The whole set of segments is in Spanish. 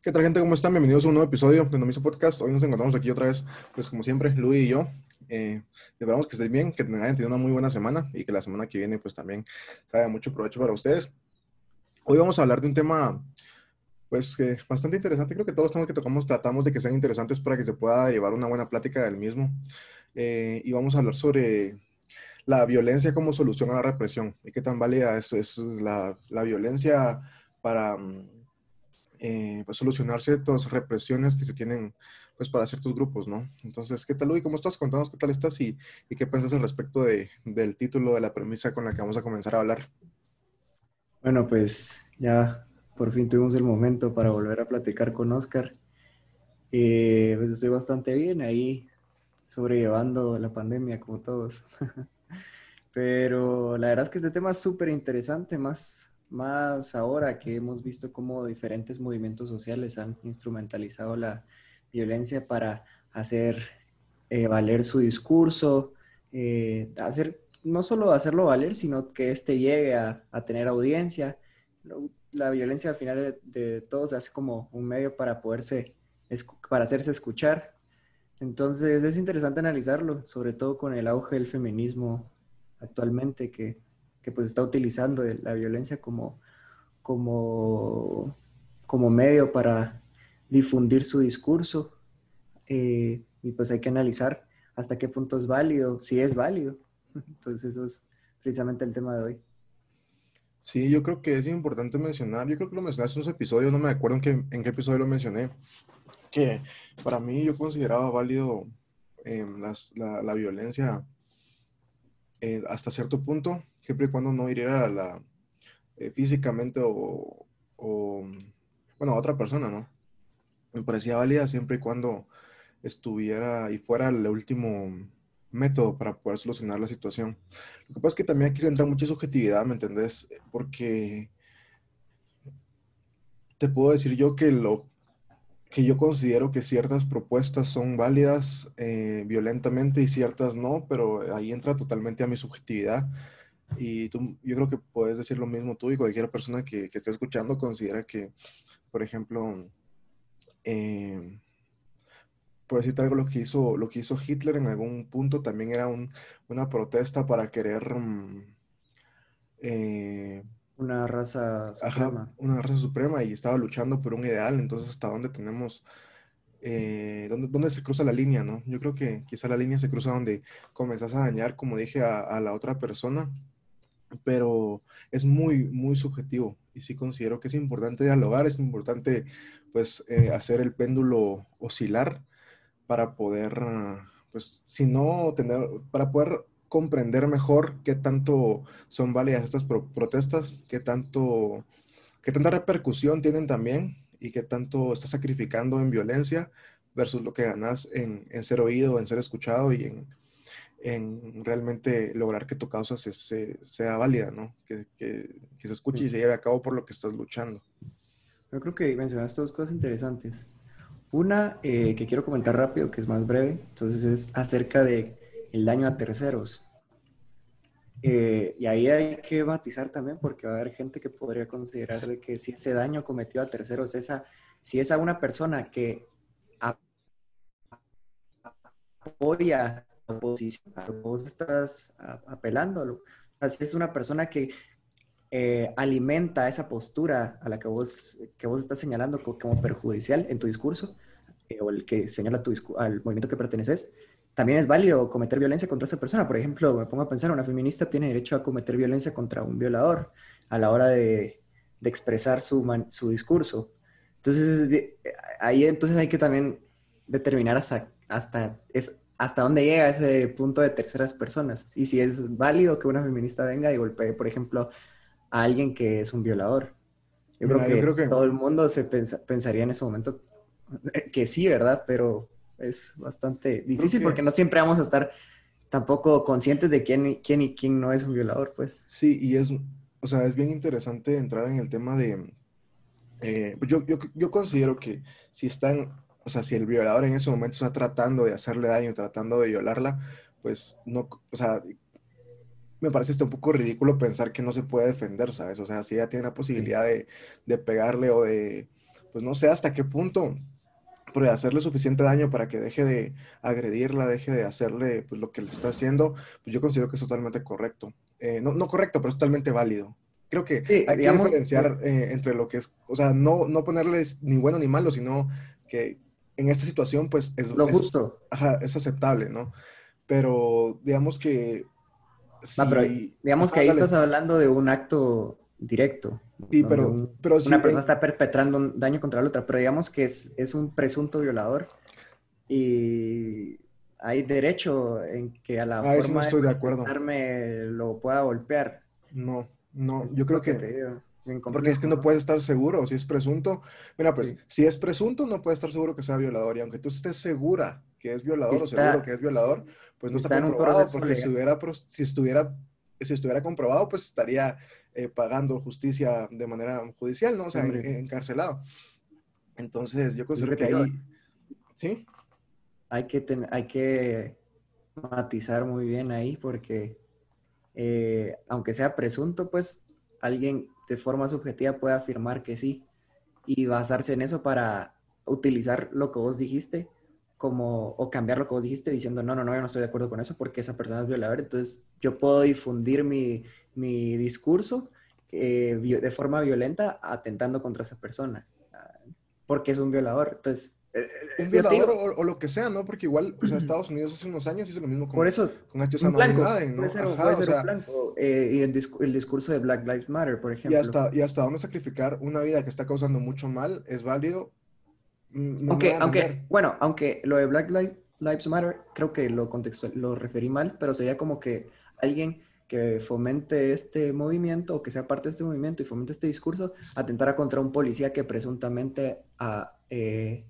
¿Qué tal gente? ¿Cómo están? Bienvenidos a un nuevo episodio de Nomiso Podcast. Hoy nos encontramos aquí otra vez, pues como siempre, Luis y yo. Eh, esperamos que estén bien, que hayan tenido una muy buena semana y que la semana que viene pues también sea mucho provecho para ustedes. Hoy vamos a hablar de un tema pues que bastante interesante. Creo que todos los temas que tocamos tratamos de que sean interesantes para que se pueda llevar una buena plática del mismo. Eh, y vamos a hablar sobre la violencia como solución a la represión y qué tan válida es, es la, la violencia para mm, eh, pues, solucionar ciertas represiones que se tienen pues para ciertos grupos, ¿no? Entonces, ¿qué tal, Luis? ¿Cómo estás? Contanos qué tal estás y, qué piensas al respecto de, del título, de la premisa con la que vamos a comenzar a hablar. Bueno, pues ya por fin tuvimos el momento para volver a platicar con Oscar. Eh, pues estoy bastante bien ahí, sobrellevando la pandemia como todos. Pero la verdad es que este tema es súper interesante, más más ahora que hemos visto cómo diferentes movimientos sociales han instrumentalizado la violencia para hacer eh, valer su discurso, eh, hacer, no solo hacerlo valer, sino que éste llegue a, tener audiencia. La violencia al final de, de todo se hace como un medio para poderse, para hacerse escuchar. Entonces es interesante analizarlo, sobre todo con el auge del feminismo actualmente, que que pues está utilizando la violencia como, como, como medio para difundir su discurso. Eh, y pues hay que analizar hasta qué punto es válido, si es válido. Entonces eso es precisamente el tema de hoy. Sí, yo creo que es importante mencionar, yo creo que lo mencionaste en unos episodios, no me acuerdo en qué, en qué episodio lo mencioné, que para mí yo consideraba válido eh, la, la, violencia eh, hasta cierto punto, siempre y cuando no hiriera a la, eh, físicamente o, bueno, a otra persona, ¿no? Me parecía válida siempre y cuando estuviera y fuera el último método para poder solucionar la situación. Lo que pasa es que también aquí se entra mucha subjetividad, ¿me entendés? Porque te puedo decir yo que lo que yo considero que ciertas propuestas son válidas eh, violentamente y ciertas no, pero ahí entra totalmente a mi subjetividad. Y tú, yo creo que puedes decir lo mismo tú y cualquier persona que, que esté escuchando considera que, por ejemplo, eh, por decirte algo, lo que hizo, lo que hizo Hitler en algún punto también era un, una protesta para querer mm, eh, una raza suprema. una raza suprema y estaba luchando por un ideal. Entonces, ¿hasta dónde tenemos, eh, dónde, dónde, se cruza la línea, no? Yo creo que quizá la línea se cruza donde comenzás a dañar, como dije, a, la otra persona, pero es muy, muy subjetivo. Y sí considero que es importante dialogar, es importante, pues, eh, hacer el péndulo oscilar para poder, pues, si no tener, para poder comprender mejor qué tanto son válidas estas protestas, qué tanto, qué tanta repercusión tienen también y qué tanto estás sacrificando en violencia versus lo que ganas en, ser oído, en ser escuchado y en, en realmente lograr que tu causa se, sea válida, ¿no? Que, se escuche y se lleve a cabo por lo que estás luchando. Yo creo que mencionaste dos cosas interesantes. Una eh, que quiero comentar rápido, que es más breve, entonces es acerca de el daño a terceros. Eh, y ahí hay que matizar también porque va a haber gente que podría considerar de que si ese daño cometido a terceros, esa, si es a una persona que apoya la oposición, vos estás apelando, si es una persona que eh, alimenta esa postura a la que vos, que vos estás señalando como, perjudicial en tu discurso, eh, o el que señala tu al movimiento que perteneces, también es válido cometer violencia contra esa persona. Por ejemplo, me pongo a pensar, una feminista tiene derecho a cometer violencia contra un violador a la hora de, expresar su, su, discurso. Entonces, ahí entonces hay que también determinar hasta, hasta, es, hasta dónde llega ese punto de terceras personas. Y si es válido que una feminista venga y golpee, por ejemplo, a alguien que es un violador. Yo, creo, que todo el mundo se pensaría en ese momento que sí, ¿verdad? Pero es bastante difícil porque no siempre vamos a estar tampoco conscientes de quién, quién y quién no es un violador, pues. Sí, y es, o sea, es bien interesante entrar en el tema de, eh, pues yo, yo, yo, considero que si están, o sea, si el violador en ese momento está tratando de hacerle daño, tratando de violarla, pues no, o sea, me parece hasta un poco ridículo pensar que no se puede defender, ¿sabes? O sea, si ella tiene la posibilidad de, de pegarle o de pues no sé hasta qué punto puede hacerle suficiente daño para que deje de agredirla, deje de hacerle pues, lo que le está haciendo, pues yo considero que es totalmente correcto. Eh, no, no, correcto, pero es totalmente válido. Creo que hay que diferenciar eh, entre lo que es, o sea, no, no ponerles ni bueno ni malo, sino que en esta situación, pues es lo justo. ajá, es aceptable, ¿no? Pero digamos que. digamos que ahí estás hablando de un acto directo. Sí, pero, pero una persona está perpetrando un daño contra la otra, pero digamos que es, es un presunto violador y hay derecho en que a la ah, forma no estoy de, acuerdo. lo pueda golpear. No, no, yo creo que... porque es que no puedes estar seguro si es presunto. Mira, pues, si es presunto, no puedes estar seguro que sea violador. Y aunque tú estés segura que es violador o seguro que es violador, pues no está, comprobado. Porque si, hubiera, si, estuviera, si estuviera comprobado, pues estaría eh, pagando justicia de manera judicial, ¿no? O sea, encarcelado. Entonces, yo considero que ahí... ¿Sí? Hay que, hay que matizar muy bien ahí porque eh, aunque sea presunto, pues alguien de forma subjetiva puede afirmar que sí y basarse en eso para utilizar lo que vos dijiste como, o cambiar lo que vos dijiste diciendo, no, no, no, yo no estoy de acuerdo con eso porque esa persona es violadora, entonces yo puedo difundir mi, mi discurso eh, de forma violenta atentando contra esa persona, ah, porque es un violador. Entonces, eh, eh, un violador o, lo que sea, ¿no? Porque igual, o sea, Estados Unidos hace unos años hizo lo mismo con, Por eso, con este ¿no? Puede ser, Ajá, puede ser blanco. y el, discurso de Black Lives Matter, por ejemplo. Y hasta, y hasta dónde sacrificar una vida que está causando mucho mal es válido. Mm, aunque, aunque, bueno, aunque lo de Black Lives Matter, creo que lo contextual, lo referí mal, pero sería como que alguien que fomente este movimiento o que sea parte de este movimiento y fomente este discurso, atentará contra un policía que presuntamente ah, eh,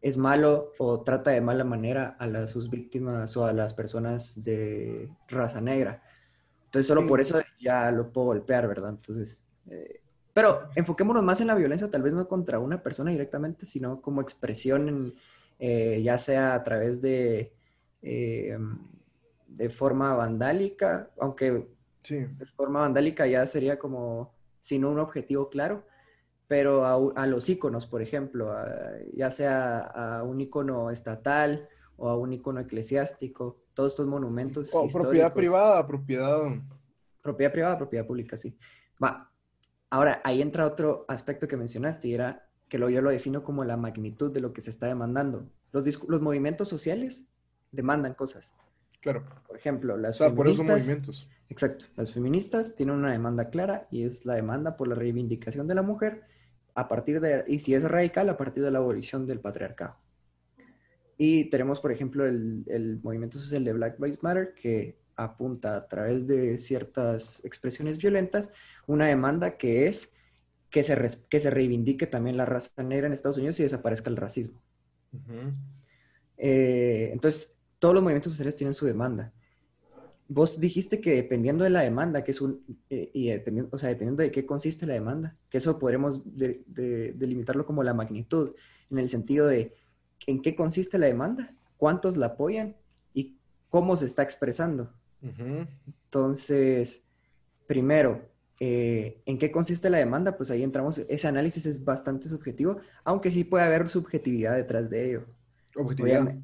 es malo o trata de mala manera a sus víctimas o a las personas de raza negra. Entonces, solo por eso ya lo puedo golpear, ¿verdad? Entonces, eh, pero enfoquémonos más en la violencia, tal vez no contra una persona directamente, sino como expresión, eh, ya sea a través de de forma vandálica, aunque de forma vandálica ya sería como sin un objetivo claro, pero a, los iconos, por ejemplo, ya sea a un icono estatal o a un icono eclesiástico, todos estos monumentos. O propiedad privada, propiedad. Propiedad privada, propiedad pública, sí. Va. Ahora, ahí entra otro aspecto que mencionaste y era que lo, yo lo defino como la magnitud de lo que se está demandando. Los, los movimientos sociales demandan cosas. Claro. Por ejemplo, las feministas. Por esos movimientos. Exacto. Las feministas tienen una demanda clara y es la demanda por la reivindicación de la mujer a partir de, y si es radical, a partir de la abolición del patriarcado. Y tenemos, por ejemplo, el, movimiento social de Black Lives Matter que apunta a través de ciertas expresiones violentas una demanda que es que se, que se reivindique también la raza negra en Estados Unidos y desaparezca el racismo. Eh, entonces, todos los movimientos sociales tienen su demanda. Vos dijiste que dependiendo de la demanda, que es un, eh, y dependiendo, o sea, dependiendo de qué consiste la demanda, que eso podremos delimitarlo como la magnitud, en el sentido de en qué consiste la demanda, cuántos la apoyan y cómo se está expresando. Entonces, primero, eh, ¿en qué consiste la demanda? Pues ahí entramos, ese análisis es bastante subjetivo, aunque sí puede haber subjetividad detrás de ello. Objetividad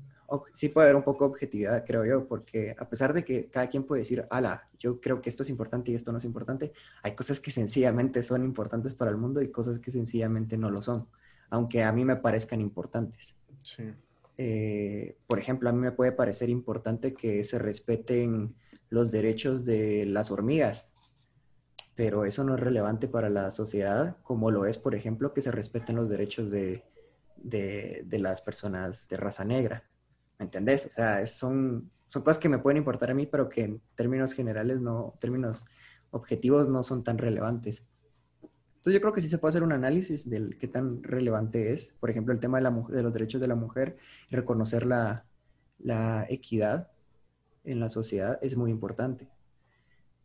sí puede haber un poco de objetividad, creo yo, porque a pesar de que cada quien puede decir, ala, yo creo que esto es importante y esto no es importante, hay cosas que sencillamente son importantes para el mundo y cosas que sencillamente no lo son, aunque a mí me parezcan importantes. Sí. Eh, por ejemplo, a mí me puede parecer importante que se respeten los derechos de las hormigas, pero eso no es relevante para la sociedad, como lo es, por ejemplo, que se respeten los derechos de, de, de las personas de raza negra. ¿Me entendés? O sea, son, son cosas que me pueden importar a mí, pero que en términos generales, no, términos objetivos, no son tan relevantes. Entonces yo creo que sí se puede hacer un análisis del qué tan relevante es, por ejemplo, el tema de, la, de los derechos de la mujer reconocer la, la equidad en la sociedad es muy importante.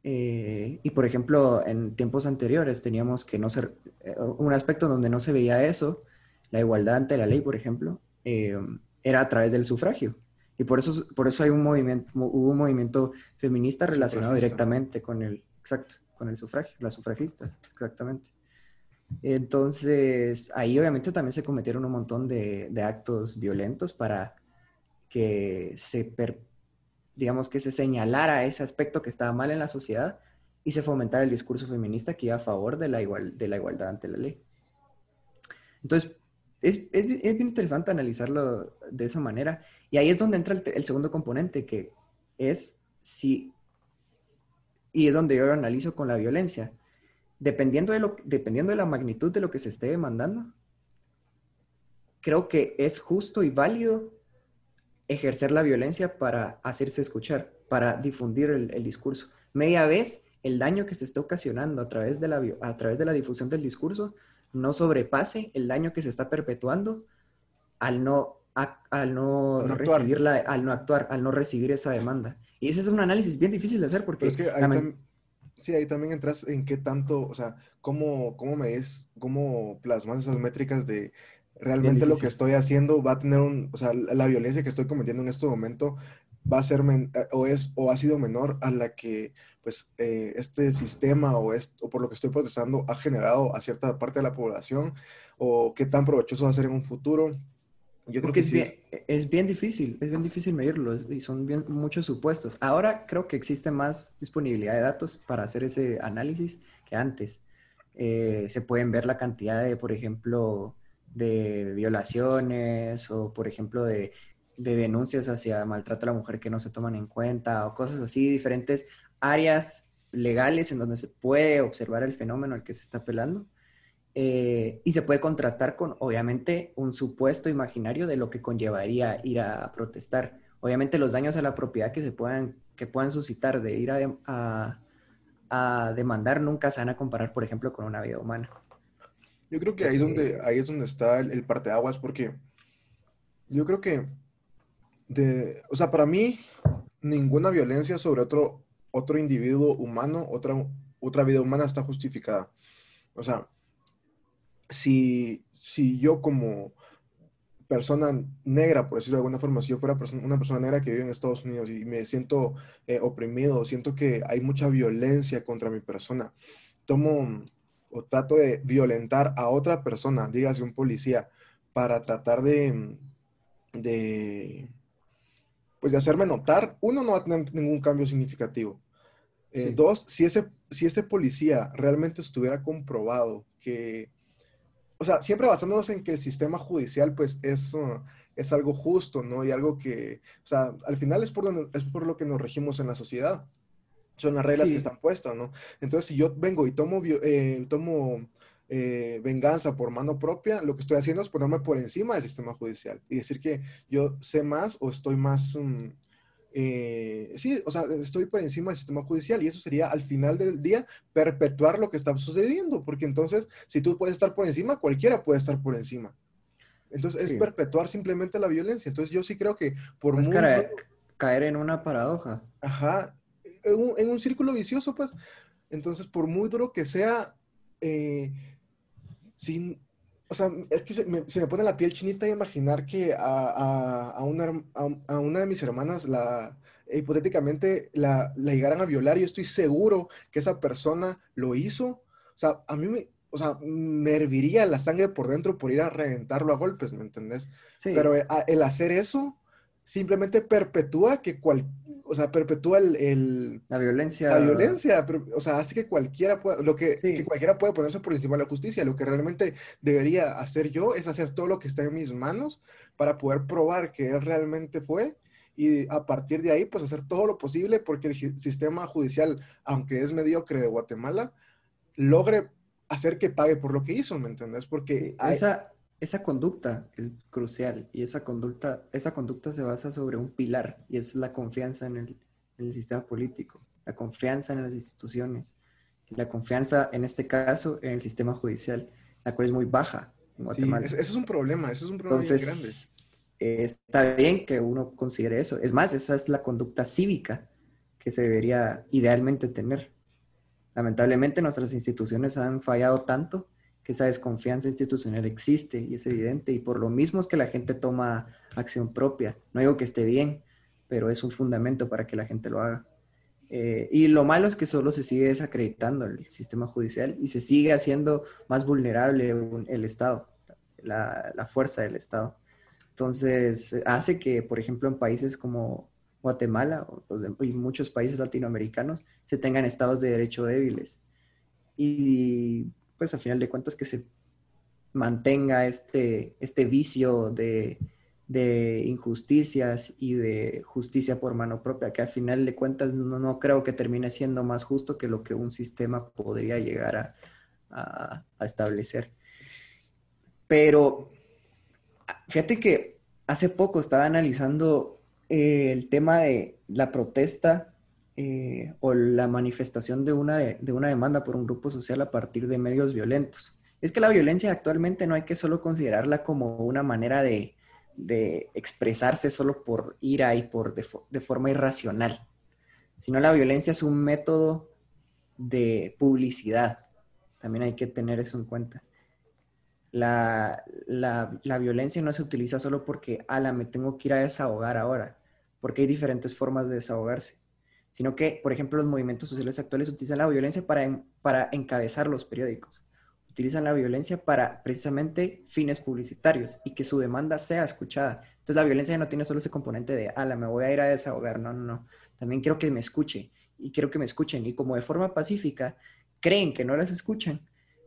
Eh, y por ejemplo, en tiempos anteriores teníamos que no ser, eh, un aspecto donde no se veía eso, la igualdad ante la ley, por ejemplo, eh, era a través del sufragio. Y por eso, por eso hay un movimiento, hubo un movimiento feminista relacionado directamente con el, exacto, con el sufragio, las sufragistas, exactamente. Entonces, ahí obviamente también se cometieron un montón de, de actos violentos para que se, per, digamos, que se señalara ese aspecto que estaba mal en la sociedad y se fomentara el discurso feminista que iba a favor de la, igual, de la igualdad ante la ley. Entonces, es, es, es, bien interesante analizarlo de esa manera. Y ahí es donde entra el, segundo componente, que es si, y es donde yo lo analizo con la violencia. Dependiendo de, lo, dependiendo de la magnitud de lo que se esté demandando, creo que es justo y válido ejercer la violencia para hacerse escuchar, para difundir el, el discurso. Media vez, el daño que se está ocasionando a través, de la, a través de la difusión del discurso no sobrepase el daño que se está perpetuando al no, a, al no, no recibir la, al no actuar, al no recibir esa demanda. Y ese es un análisis bien difícil de hacer porque... es que ahí también, sí, ahí también entras en qué tanto, o sea, cómo, cómo me es, cómo plasmas esas métricas de realmente lo que estoy haciendo va a tener un, o sea, la violencia que estoy cometiendo en este momento va a ser eh, o es o ha sido menor a la que pues eh, este sistema o, es, o por lo que estoy protestando ha generado a cierta parte de la población o qué tan provechoso va a ser en un futuro. Yo creo que es, sí bien, es... es, bien, difícil, es bien difícil medirlo y son bien, muchos supuestos. Ahora creo que existe más disponibilidad de datos para hacer ese análisis que antes. Eh, se pueden ver la cantidad de, por ejemplo, de violaciones o, por ejemplo, de de denuncias hacia maltrato a la mujer que no se toman en cuenta o cosas así, diferentes áreas legales en donde se puede observar el fenómeno al que se está apelando. Eh, y se puede contrastar con, obviamente, un supuesto imaginario de lo que conllevaría ir a protestar. Obviamente los daños a la propiedad que se puedan, que puedan suscitar de ir a, a, a demandar nunca se van a comparar, por ejemplo, con una vida humana. Yo creo que ahí, donde, ahí es donde está el, el parteaguas, porque yo creo que de, o sea, para mí, ninguna violencia sobre otro, otro individuo humano, otra, otra vida humana está justificada. O sea, si, si yo como persona negra, por decirlo de alguna forma, si yo fuera una persona negra que vive en Estados Unidos y me siento eh, oprimido, siento que hay mucha violencia contra mi persona, tomo o trato de violentar a otra persona, dígase un policía, para tratar de, de pues de hacerme notar, uno no va a tener ningún cambio significativo. Eh, sí. Dos, si ese, si ese policía realmente estuviera comprobado que, o sea, siempre basándonos en que el sistema judicial pues es, uh, es algo justo, ¿no? Y algo que, o sea, al final es por, donde, es por lo que nos regimos en la sociedad. Son las reglas sí. que están puestas, ¿no? Entonces, si yo vengo y tomo, eh, tomo eh, venganza por mano propia, lo que estoy haciendo es ponerme por encima del sistema judicial y decir que yo sé más o estoy más, um, eh, sí, o sea, estoy por encima del sistema judicial y eso sería al final del día perpetuar lo que está sucediendo, porque entonces si tú puedes estar por encima, cualquiera puede estar por encima. Entonces es perpetuar simplemente la violencia. Entonces yo sí creo que por pues caer en una paradoja. Ajá, en un, en un, círculo vicioso, pues. Entonces, por muy duro que sea, eh, sin, o sea, es que se me, se me, pone la piel chinita imaginar que a, a, a, una, a una, de mis hermanas la, hipotéticamente la, la, llegaran a violar y yo estoy seguro que esa persona lo hizo. O sea, a mí me, o sea, me herviría la sangre por dentro por ir a reventarlo a golpes, ¿me entendés? Sí. Pero el, el hacer eso simplemente perpetúa que cual, o sea, perpetúa el, el, la violencia. La violencia, pero, o sea, hace que cualquiera pueda, lo que, sí. que, cualquiera puede ponerse por encima de la justicia. Lo que realmente debería hacer yo es hacer todo lo que está en mis manos para poder probar que él realmente fue y a partir de ahí, pues hacer todo lo posible porque el sistema judicial, aunque es mediocre de Guatemala, logre hacer que pague por lo que hizo, ¿me entendés? Porque hay... esa, esa conducta es crucial y esa conducta, esa conducta se basa sobre un pilar y es la confianza en el, en el, sistema político, la confianza en las instituciones, la confianza en este caso en el sistema judicial, la cual es muy baja en Guatemala. Sí, ese es un problema, ese es un problema Entonces, grande. Eh, está bien que uno considere eso. Es más, esa es la conducta cívica que se debería idealmente tener. Lamentablemente nuestras instituciones han fallado tanto que esa desconfianza institucional existe y es evidente y por lo mismo es que la gente toma acción propia. No digo que esté bien, pero es un fundamento para que la gente lo haga. Eh, y lo malo es que solo se sigue desacreditando el sistema judicial y se sigue haciendo más vulnerable el Estado, la, la fuerza del Estado. Entonces, hace que, por ejemplo, en países como Guatemala y muchos países latinoamericanos se tengan estados de derecho débiles. Y pues al final de cuentas que se mantenga este, este vicio de, de injusticias y de justicia por mano propia, que al final de cuentas no, creo que termine siendo más justo que lo que un sistema podría llegar a, a, establecer. Pero fíjate que hace poco estaba analizando el tema de la protesta eh, o la manifestación de una, de, una demanda por un grupo social a partir de medios violentos. Es que la violencia actualmente no hay que solo considerarla como una manera de, de expresarse solo por ira y por de, forma irracional, sino la violencia es un método de publicidad. También hay que tener eso en cuenta. La, la, violencia no se utiliza solo porque, ala, me tengo que ir a desahogar ahora, porque hay diferentes formas de desahogarse, sino que, por ejemplo, los movimientos sociales actuales utilizan la violencia para, para encabezar los periódicos utilizan la violencia para precisamente fines publicitarios y que su demanda sea escuchada. Entonces la violencia no tiene solo ese componente de, ala, me voy a ir a desahogar, no, no, no. También quiero que me escuche y quiero que me escuchen y como de forma pacífica creen que no las escuchan,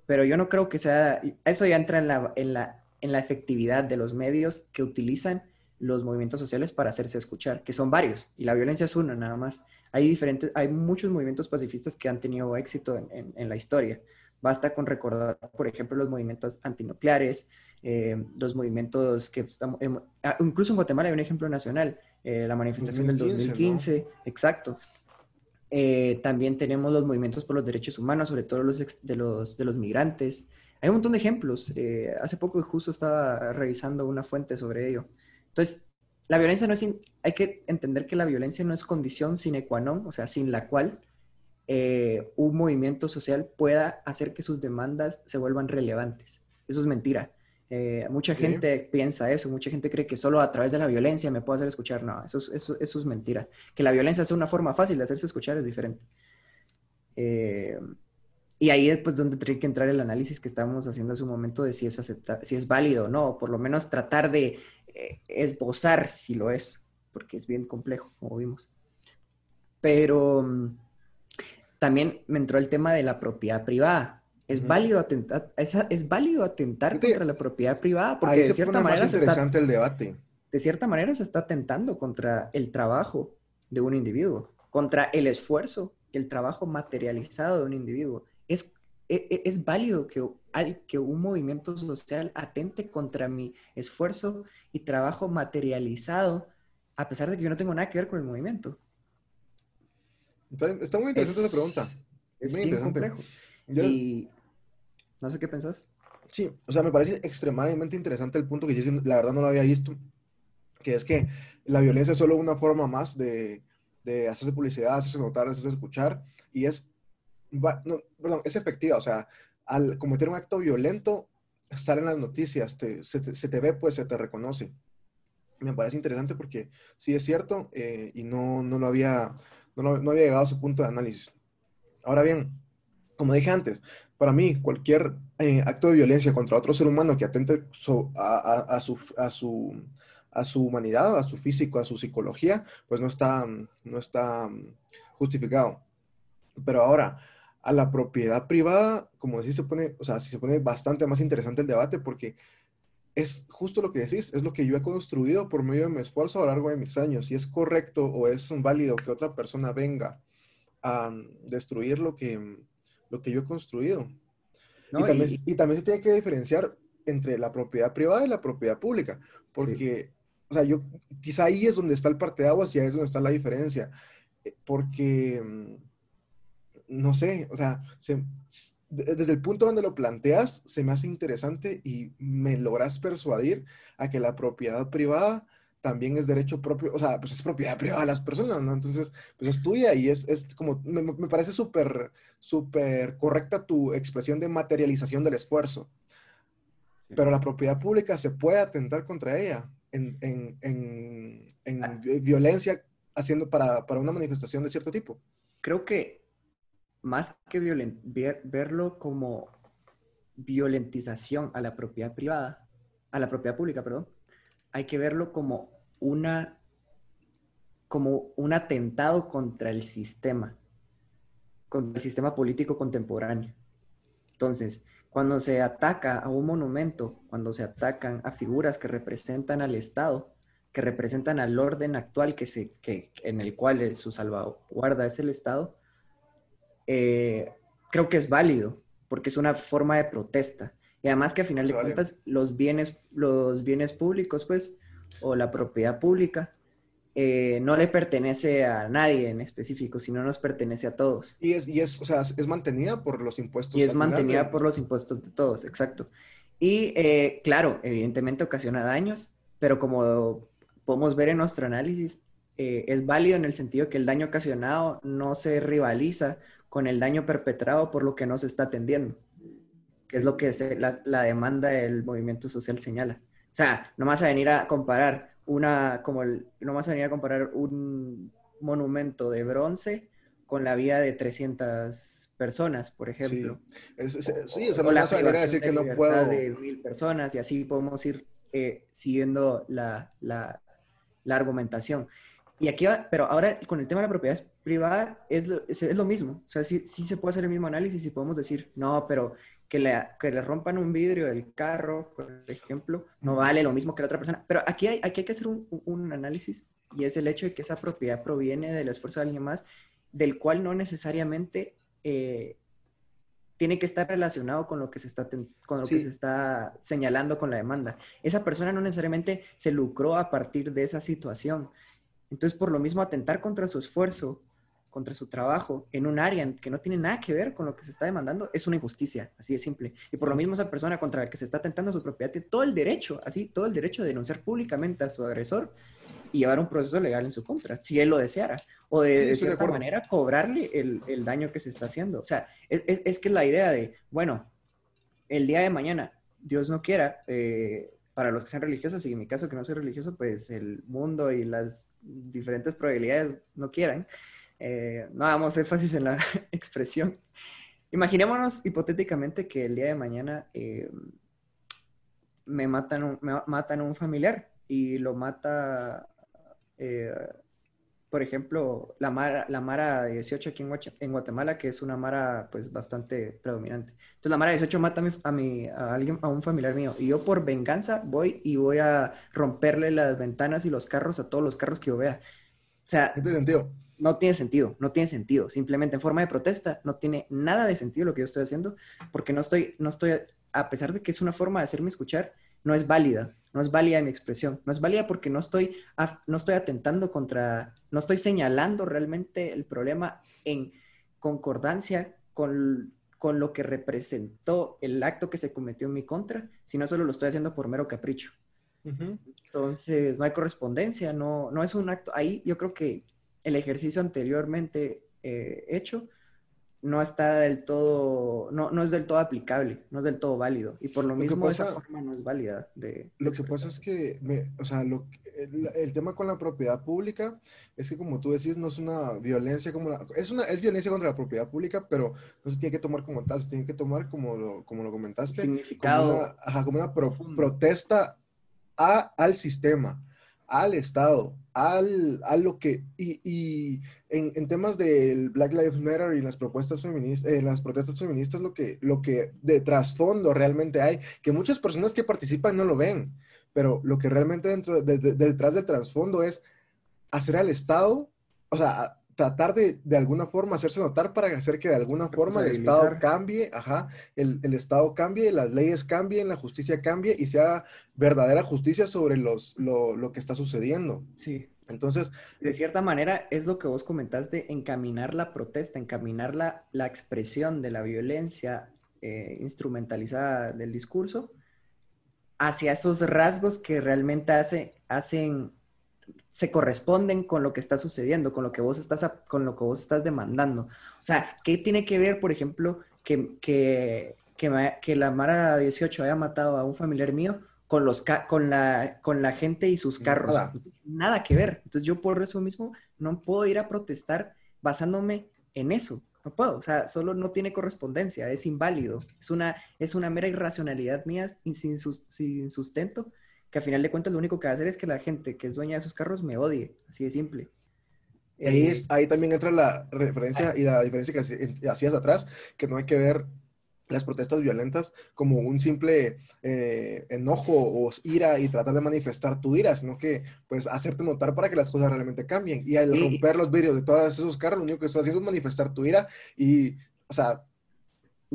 pero yo no creo que sea, eso ya entra en la, en la, en la efectividad de los medios que utilizan los movimientos sociales para hacerse escuchar, que son varios, y la violencia es una nada más. Hay diferentes, hay muchos movimientos pacifistas que han tenido éxito en, en la historia. Basta con recordar, por ejemplo, los movimientos antinucleares, eh, los movimientos que estamos, ah, incluso en Guatemala hay un ejemplo nacional, eh, la manifestación del 2015, exacto. Eh, también tenemos los movimientos por los derechos humanos, sobre todo los de, los, de los migrantes. Hay un montón de ejemplos. hace poco justo estaba revisando una fuente sobre ello. Entonces, la violencia no es, hay que entender que la violencia no es condición sine qua non, o sea, sin la cual eh, un movimiento social pueda hacer que sus demandas se vuelvan relevantes. Eso es mentira. Eh, mucha gente piensa eso, mucha gente cree que solo a través de la violencia me puedo hacer escuchar. No, eso, eso, eso es mentira. Que la violencia sea una forma fácil de hacerse escuchar es diferente. Eh, y ahí es pues, donde tiene que entrar el análisis que estábamos haciendo en su momento de si es, si es válido o no, o por lo menos tratar de esbozar si lo es, porque es bien complejo, como vimos. Pero mm, también me entró el tema de la propiedad privada. ¿Es, válido atentar, es, válido atentar contra la propiedad privada? Porque de cierta manera se está, el debate. De cierta manera se está atentando contra el trabajo de un individuo, contra el esfuerzo, el trabajo materializado de un individuo. ¿Es, es, válido que, que un movimiento social atente contra mi esfuerzo y trabajo materializado a pesar de que yo no tengo nada que ver con el movimiento? Está, muy interesante esa pregunta. Es, muy interesante. y no sé qué pensás. Sí, o sea, me parece extremadamente interesante el punto que yo la verdad no lo había visto, que es que la violencia es solo una forma más de, de hacerse publicidad, hacerse notar, hacerse escuchar, y es, no, perdón, es efectiva, o sea, al cometer un acto violento, estar en las noticias, se, te, ve, pues se te reconoce. Me parece interesante porque sí es cierto, eh, y no, no lo había no, había llegado a ese punto de análisis. Ahora bien, como dije antes, para mí cualquier eh, acto de violencia contra otro ser humano que atente a, su, a, su, a su humanidad, a su físico, a su psicología, pues no está, no está justificado. Pero ahora, a la propiedad privada, como decís, se pone, o sea, se pone bastante más interesante el debate porque es justo lo que decís, es lo que yo he construido por medio de mi esfuerzo a lo largo de mis años. Si es correcto o es válido que otra persona venga a destruir lo que, lo que yo he construido. y, también, se tiene que diferenciar entre la propiedad privada y la propiedad pública, porque, o sea, yo, quizá ahí es donde está el parteaguas y ahí es donde está la diferencia, eh, porque, mm, no sé, o sea, se, desde el punto donde lo planteas, se me hace interesante y me logras persuadir a que la propiedad privada también es derecho propio, o sea, pues es propiedad privada de las personas, ¿no? Entonces, pues es tuya y es, es como, me, me parece súper, súper correcta tu expresión de materialización del esfuerzo. Pero la propiedad pública se puede atentar contra ella en, en, en, en ah. violencia haciendo para, para una manifestación de cierto tipo. creo que más que verlo como violentización a la propiedad privada, a la propiedad pública, perdón, hay que verlo como una como un atentado contra el sistema, contra el sistema político contemporáneo. Entonces, cuando se ataca a un monumento, cuando se atacan a figuras que representan al Estado, que representan al orden actual que se, que, en el cual su salvaguarda es el Estado, eh, creo que es válido, porque es una forma de protesta. Y además que a final de cuentas los bienes, los bienes públicos, pues, o la propiedad pública, eh, no le pertenece a nadie en específico, sino nos pertenece a todos. Y es, y es, o sea, es mantenida por los impuestos. Y es mantenida por los impuestos de todos, exacto. Y eh, claro, evidentemente ocasiona daños, pero como podemos ver en nuestro análisis, eh, es válido en el sentido que el daño ocasionado no se rivaliza con el daño perpetrado por lo que no se está atendiendo, que es lo que la, la demanda del movimiento social señala. O sea, no vas a venir a comparar una, como el, no vas a venir a comparar un monumento de bronce con la vida de 300 personas, por ejemplo. Sí, sí eso no vas a venir a decir que no puedo. de mil personas y así podemos ir eh, siguiendo la, la, la, argumentación. Y aquí va, pero ahora con el tema de la propiedad privada es lo, es, lo mismo. O sea, sí, sí se puede hacer el mismo análisis y podemos decir, no, pero que le, que le rompan un vidrio del carro, por ejemplo, no vale lo mismo que la otra persona. Pero aquí hay, aquí hay que hacer un, un, análisis y es el hecho de que esa propiedad proviene del esfuerzo de alguien más, del cual no necesariamente eh, tiene que estar relacionado con lo que se está, con lo que se está señalando con la demanda. Esa persona no necesariamente se lucró a partir de esa situación. Entonces, por lo mismo, atentar contra su esfuerzo contra su trabajo en un área que no tiene nada que ver con lo que se está demandando, es una injusticia, así de simple. Y por lo mismo esa persona contra la que se está atentando su propiedad tiene todo el derecho, así, todo el derecho de denunciar públicamente a su agresor y llevar un proceso legal en su contra, si él lo deseara, o de, cierta manera cobrarle el, el, daño que se está haciendo. O sea, es, es, que la idea de, bueno, el día de mañana, Dios no quiera, eh, para los que sean religiosos, y en mi caso que no soy religioso, pues el mundo y las diferentes probabilidades no quieran, eh, no hagamos énfasis en la expresión. Imaginémonos hipotéticamente que el día de mañana eh, me, matan un, me matan un familiar y lo mata, eh, por ejemplo, la Mara, la Mara 18 aquí en, Guatemala, que es una Mara pues bastante predominante. Entonces la Mara 18 mata a, mi, a, alguien, a un familiar mío y yo por venganza voy y voy a romperle las ventanas y los carros a todos los carros que yo vea. O sea, no tiene sentido, no tiene sentido. Simplemente en forma de protesta no tiene nada de sentido lo que yo estoy haciendo porque no estoy, no estoy, a pesar de que es una forma de hacerme escuchar, no es válida, no es válida mi expresión, no es válida porque no estoy, no estoy atentando contra, no estoy señalando realmente el problema en concordancia con, con lo que representó el acto que se cometió en mi contra, sino solo lo estoy haciendo por mero capricho. Entonces, no hay correspondencia, no, no es un acto. Ahí yo creo que el ejercicio anteriormente eh, hecho no está del todo, no, no, es del todo aplicable, no es del todo válido. Y por lo, mismo esa forma no es válida. De, lo que pasa es que, o sea, lo, el, tema con la propiedad pública es que como tú decís, no es una violencia como la, es una, es violencia contra la propiedad pública, pero no se tiene que tomar como tal, se tiene que tomar como lo, como lo comentaste. Significado. Como una, ajá, como una protesta a, al sistema al Estado, al, a lo que, y, y en, en, temas del Black Lives Matter y las propuestas feministas, eh, las protestas feministas, lo que, lo que de trasfondo realmente hay, que muchas personas que participan no lo ven, pero lo que realmente dentro, de, detrás del trasfondo es hacer al Estado, o sea, tratar de, de alguna forma hacerse notar para hacer que de alguna forma el Estado cambie, ajá, el, el, Estado cambie, las leyes cambien, la justicia cambie y sea verdadera justicia sobre los, lo, lo que está sucediendo. Sí. Entonces, de cierta manera, es lo que vos comentaste, encaminar la protesta, encaminar la, la expresión de la violencia eh, instrumentalizada del discurso hacia esos rasgos que realmente hace, hacen se corresponden con lo que está sucediendo, con lo que vos estás, con lo que vos estás demandando. O sea, ¿qué tiene que ver, por ejemplo, que, que, que, la Mara 18 haya matado a un familiar mío con, los con, la, con la gente y sus carros? Nada. Nada que ver. Entonces yo por eso mismo no puedo ir a protestar basándome en eso. No puedo, o sea, solo no tiene correspondencia, es inválido. Es una, es una mera irracionalidad mía sin, sin sustento, que a final de cuentas lo único que va a hacer es que la gente que es dueña de esos carros me odie, así de simple. Ahí, es, ahí también entra la referencia y la diferencia que hacías atrás, que no hay que ver las protestas violentas como un simple eh, enojo o ira y tratar de manifestar tu ira, sino que pues hacerte notar para que las cosas realmente cambien. Y al romper los vidrios de todos esos carros, lo único que estás haciendo es manifestar tu ira y, o sea...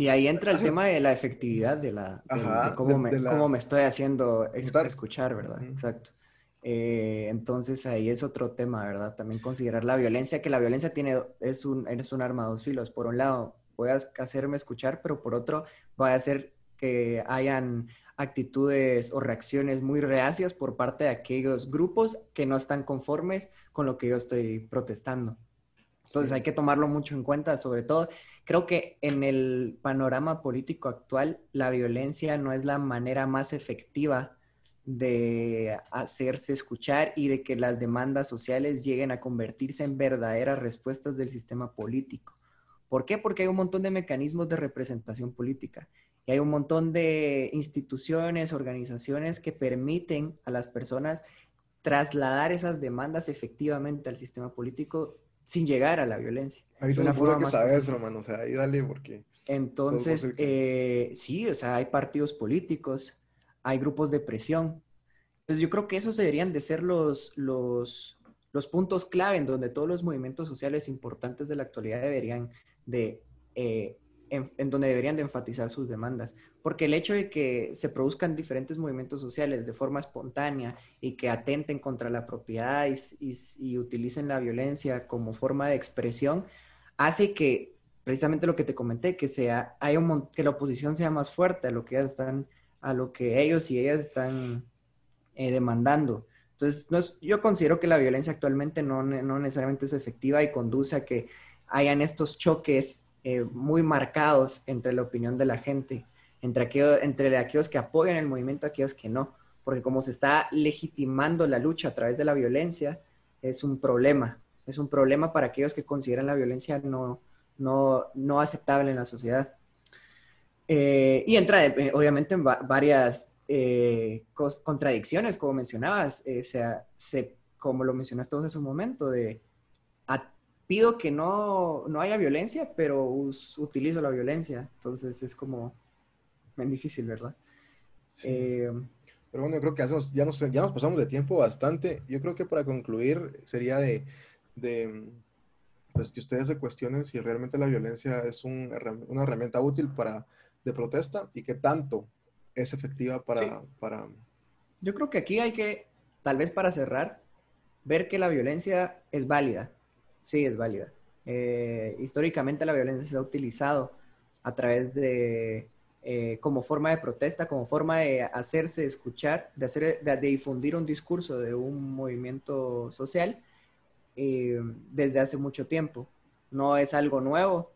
Y ahí entra el tema de la efectividad de la... De, cómo, me, estoy haciendo escuchar, ¿verdad? Exacto. Eh, entonces ahí es otro tema, ¿verdad? También considerar la violencia, que la violencia tiene, es un, es un arma de dos filos. Por un lado, voy a hacerme escuchar, pero por otro, va a hacer que hayan actitudes o reacciones muy reacias por parte de aquellos grupos que no están conformes con lo que yo estoy protestando. Entonces hay que tomarlo mucho en cuenta, sobre todo, creo que en el panorama político actual, la violencia no es la manera más efectiva de hacerse escuchar y de que las demandas sociales lleguen a convertirse en verdaderas respuestas del sistema político. ¿Por qué? Porque hay un montón de mecanismos de representación política y hay un montón de instituciones, organizaciones que permiten a las personas trasladar esas demandas efectivamente al sistema político sin llegar a la violencia. Ahí una forma que sabes, Romano, o sea, ahí dale porque... Entonces, eh, sí, o sea, hay partidos políticos, hay grupos de presión. Entonces yo creo que esos deberían de ser los, los, los puntos clave en donde todos los movimientos sociales importantes de la actualidad deberían de, eh, en, donde deberían de enfatizar sus demandas. Porque el hecho de que se produzcan diferentes movimientos sociales de forma espontánea y que atenten contra la propiedad y, utilicen la violencia como forma de expresión, hace que, precisamente lo que te comenté, que, sea, hay un, que la oposición sea más fuerte a lo que, están, a lo que ellos y ellas están eh, demandando. Entonces, no yo considero que la violencia actualmente no, no necesariamente es efectiva y conduce a que hayan estos choques eh, muy marcados entre la opinión de la gente, entre, aquellos que apoyan el movimiento y aquellos que no, porque como se está legitimando la lucha a través de la violencia, es un problema, es un problema para aquellos que consideran la violencia no, no, no aceptable en la sociedad. Eh, y entra eh, obviamente en varias contradicciones, como mencionabas, sea, se, como lo mencionaste vos hace un momento, de pido que no, no haya violencia, pero utilizo la violencia. Entonces es como bien difícil, ¿verdad? Eh, pero bueno, yo creo que ya nos, ya nos pasamos de tiempo bastante. Yo creo que para concluir sería de, de pues que ustedes se cuestionen si realmente la violencia es un, una herramienta útil para, de protesta y qué tanto es efectiva para, para... Yo creo que aquí hay que, tal vez para cerrar, ver que la violencia es válida Sí, es válida. Eh, históricamente la violencia se ha utilizado a través de, eh, como forma de protesta, como forma de hacerse escuchar, de, hacer, de, difundir un discurso de un movimiento social eh, desde hace mucho tiempo. No es algo nuevo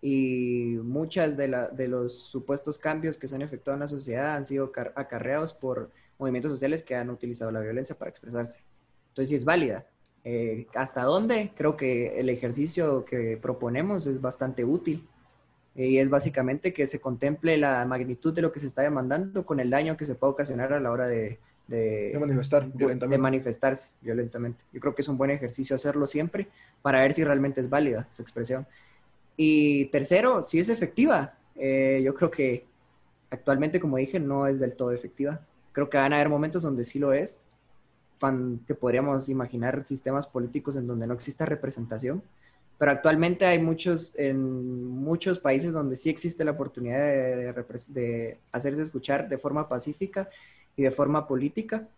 y muchas de, de los supuestos cambios que se han efectuado en la sociedad han sido acarreados por movimientos sociales que han utilizado la violencia para expresarse. Entonces sí es válida, eh, ¿Hasta dónde? Creo que el ejercicio que proponemos es bastante útil y es básicamente que se contemple la magnitud de lo que se está demandando con el daño que se puede ocasionar a la hora de, manifestar de manifestarse violentamente. Yo creo que es un buen ejercicio hacerlo siempre para ver si realmente es válida su expresión. Y tercero, si es efectiva. Eh, yo creo que actualmente, como dije, no es del todo efectiva. Creo que van a haber momentos donde sí lo es, que podríamos imaginar sistemas políticos en donde no exista representación, pero actualmente hay muchos, en muchos países donde sí existe la oportunidad de, hacerse escuchar de forma pacífica y de forma política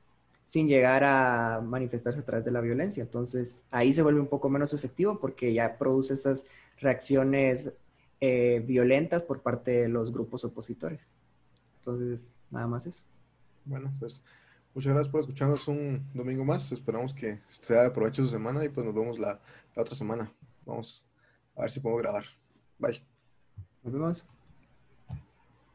sin llegar a manifestarse a través de la violencia. Entonces ahí se vuelve un poco menos efectivo porque ya produce esas reacciones eh, violentas por parte de los grupos opositores. Entonces, nada más eso. Bueno, pues Muchas gracias por escucharnos un domingo más. Esperamos que sea de provecho su semana y pues nos vemos la, la otra semana. Vamos a ver si puedo grabar. Bye. Nos vemos.